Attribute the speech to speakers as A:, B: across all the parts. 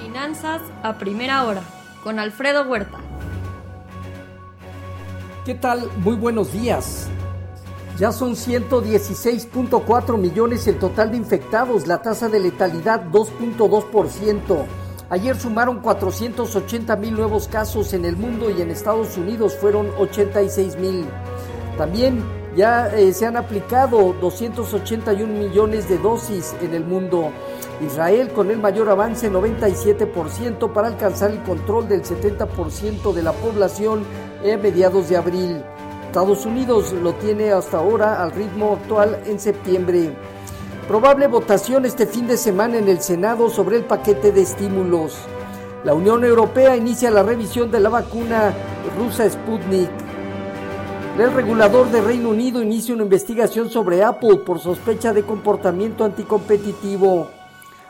A: Finanzas a primera hora con Alfredo Huerta.
B: ¿Qué tal? Muy buenos días. Ya son 116.4 millones el total de infectados, la tasa de letalidad 2.2%. Ayer sumaron 480 mil nuevos casos en el mundo y en Estados Unidos fueron 86 mil. También ya eh, se han aplicado 281 millones de dosis en el mundo. Israel con el mayor avance 97% para alcanzar el control del 70% de la población a mediados de abril. Estados Unidos lo tiene hasta ahora al ritmo actual en septiembre. Probable votación este fin de semana en el Senado sobre el paquete de estímulos. La Unión Europea inicia la revisión de la vacuna rusa Sputnik. El regulador de Reino Unido inicia una investigación sobre Apple por sospecha de comportamiento anticompetitivo.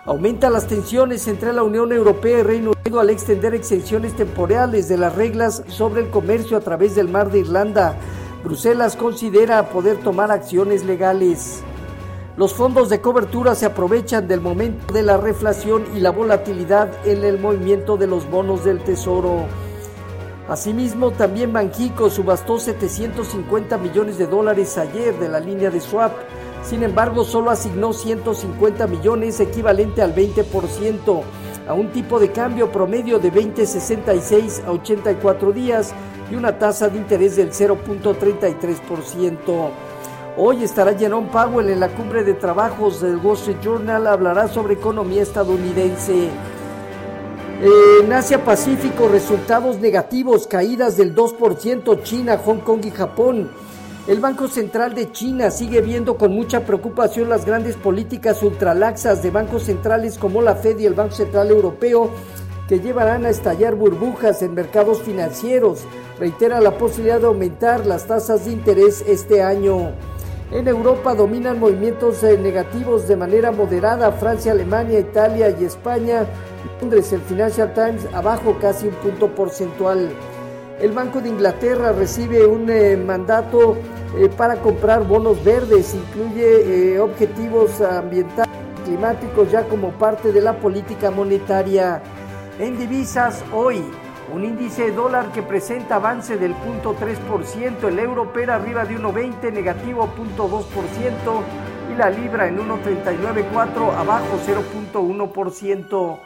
B: Aumenta las tensiones entre la Unión Europea y Reino Unido al extender exenciones temporales de las reglas sobre el comercio a través del Mar de Irlanda. Bruselas considera poder tomar acciones legales. Los fondos de cobertura se aprovechan del momento de la reflación y la volatilidad en el movimiento de los bonos del Tesoro. Asimismo, también Banxico subastó 750 millones de dólares ayer de la línea de swap sin embargo, solo asignó 150 millones, equivalente al 20%, a un tipo de cambio promedio de 20,66 a 84 días y una tasa de interés del 0.33%. Hoy estará Jerome Powell en la cumbre de trabajos del Wall Street Journal, hablará sobre economía estadounidense. En Asia Pacífico, resultados negativos, caídas del 2%, China, Hong Kong y Japón. El Banco Central de China sigue viendo con mucha preocupación las grandes políticas ultralaxas de bancos centrales como la Fed y el Banco Central Europeo que llevarán a estallar burbujas en mercados financieros. Reitera la posibilidad de aumentar las tasas de interés este año. En Europa dominan movimientos eh, negativos de manera moderada Francia, Alemania, Italia y España. Londres, el Financial Times abajo casi un punto porcentual. El Banco de Inglaterra recibe un eh, mandato eh, para comprar bonos verdes, incluye objetivos ambientales y climáticos ya como parte de la política monetaria. En divisas, hoy, un índice de dólar que presenta avance del 0.3%, el euro opera arriba de 1.20, negativo 0.2%, y la libra en 1.39.4, abajo 0.1%.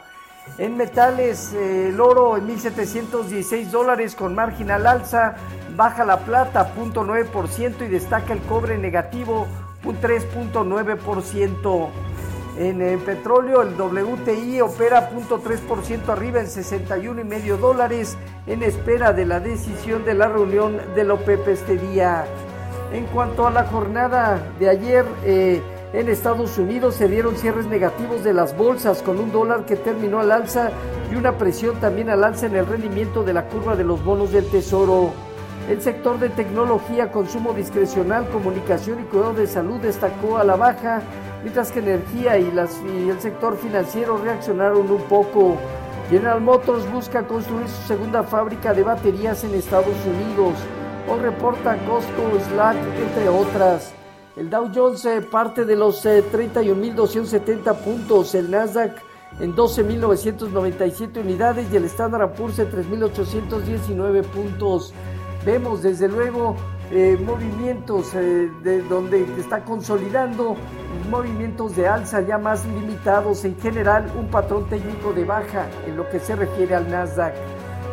B: En metales, eh, el oro en 1.716 dólares con marginal alza, baja la plata 0.9% y destaca el cobre negativo 3.9%. En el petróleo el WTI opera 0.3% arriba en 61,5 dólares en espera de la decisión de la reunión del OPEP este día. En cuanto a la jornada de ayer, eh, en Estados Unidos se dieron cierres negativos de las bolsas con un dólar que terminó al alza y una presión también al alza en el rendimiento de la curva de los bonos del tesoro. El sector de tecnología, consumo discrecional, comunicación y cuidado de salud destacó a la baja, mientras que energía y, y el sector financiero reaccionaron un poco. General Motors busca construir su segunda fábrica de baterías en Estados Unidos. O reporta Costco, Slack, entre otras. El Dow Jones eh, parte de los 31.270 eh, puntos, el Nasdaq en 12.997 unidades y el Standard Poor's en 3.819 puntos. Vemos desde luego eh, movimientos de donde está consolidando movimientos de alza ya más limitados, en general un patrón técnico de baja en lo que se refiere al Nasdaq.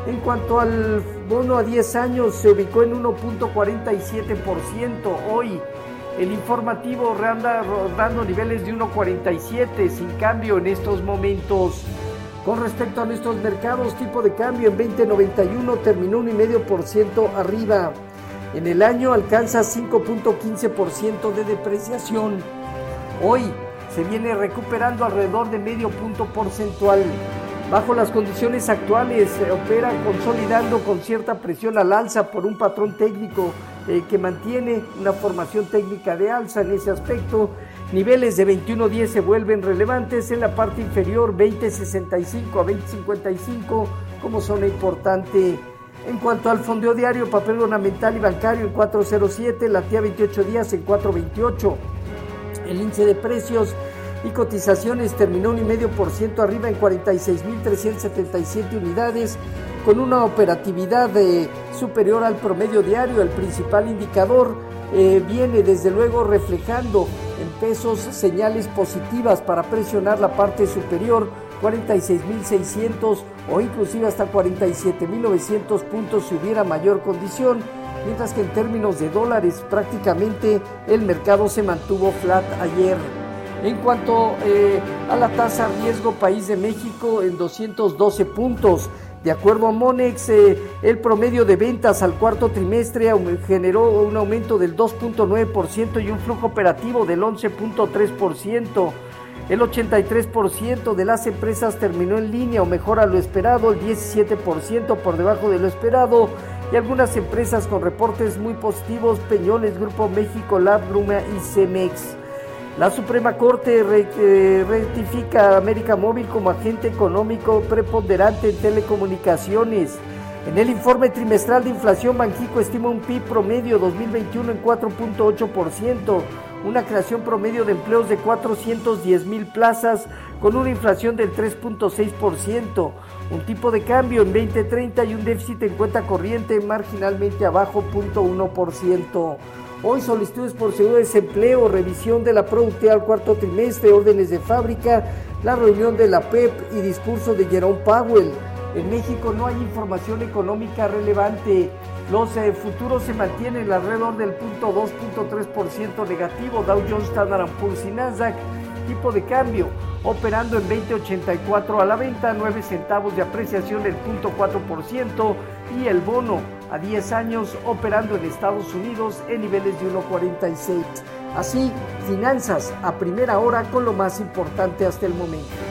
B: En cuanto al bono a 10 años, se ubicó en 1.47% hoy. El informativo anda rodando niveles de 1.47 sin cambio en estos momentos. Con respecto a nuestros mercados, tipo de cambio en 2091 terminó un y medio por ciento arriba. En el año alcanza 5.15% de depreciación. Hoy se viene recuperando alrededor de medio punto porcentual. Bajo las condiciones actuales se opera consolidando con cierta presión al alza por un patrón técnico eh, que mantiene una formación técnica de alza en ese aspecto. Niveles de 21.10 se vuelven relevantes en la parte inferior 20.65 a 20.55 como zona importante. En cuanto al fondeo diario, papel ornamental y bancario en 4.07, la TIA 28 días en 4.28. El índice de precios y cotizaciones terminó un y medio por ciento arriba en 46.377 unidades con una operatividad eh, superior al promedio diario. El principal indicador eh, viene desde luego reflejando en pesos señales positivas para presionar la parte superior 46.600 o inclusive hasta 47.900 puntos si hubiera mayor condición, mientras que en términos de dólares prácticamente el mercado se mantuvo flat ayer. En cuanto eh, a la tasa riesgo país de México en 212 puntos, de acuerdo a Monex, eh, el promedio de ventas al cuarto trimestre generó un aumento del 2.9% y un flujo operativo del 11.3%. El 83% de las empresas terminó en línea o mejor a lo esperado, el 17% por debajo de lo esperado y algunas empresas con reportes muy positivos, Peñoles, Grupo México, Lab, Bruma y Cemex. La Suprema Corte eh, rectifica a América Móvil como agente económico preponderante en telecomunicaciones. En el informe trimestral de inflación, Banjico estima un PIB promedio 2021 en 4.8% una creación promedio de empleos de 410 mil plazas con una inflación del 3.6%, un tipo de cambio en 2030 y un déficit en cuenta corriente marginalmente abajo 0.1%. Hoy solicitudes por seguro de desempleo, revisión de la productividad al cuarto trimestre, órdenes de fábrica, la reunión de la PEP y discurso de Jerome Powell. En México no hay información económica relevante. Los eh, futuros se mantienen alrededor del 0.2.3% negativo. Dow Jones, Standard Poor's y Nasdaq. Tipo de cambio operando en 20.84 a la venta, 9 centavos de apreciación del 0.4% y el bono a 10 años operando en Estados Unidos en niveles de 1.46. Así, finanzas a primera hora con lo más importante hasta el momento.